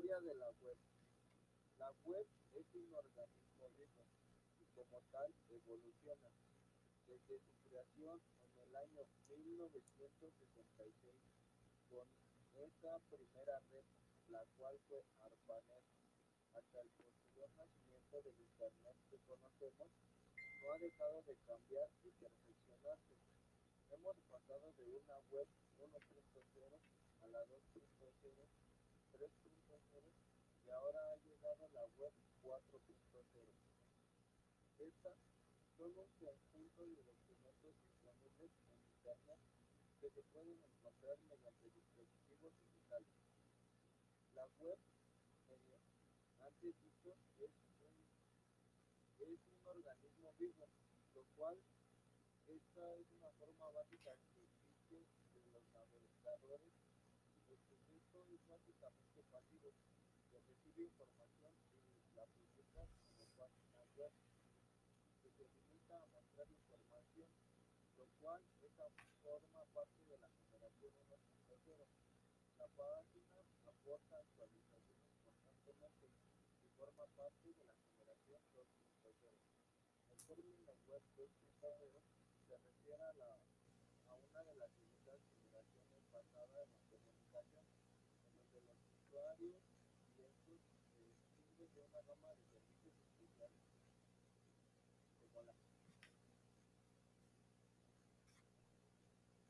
Historia de la web. La web es un organismo vivo y como tal evoluciona. Desde su creación en el año 1966 con esa primera red, la cual fue ARPANET, hasta el posterior nacimiento del Internet que conocemos, no ha dejado de cambiar y perfeccionarse. Hemos pasado de una web 1.0 a la 2.0, 3.0 y ahora ha llegado la web 4.0. Estas son un conjunto de documentos disponibles en Internet que se pueden encontrar mediante dispositivos digitales. La web, eh, antes dicho, es un, es un organismo vivo, lo cual esta es una forma básica que existe de los navegadores recibe información y la página web, a mostrar información, lo cual forma parte de la generación 1.0. La página aporta actualizaciones y forma parte de la generación 2.0. El término web 2.0 se refiere a, la, a una de las segundas generaciones basada en la comunicación, en donde los usuarios y estos se distinguen de una gama de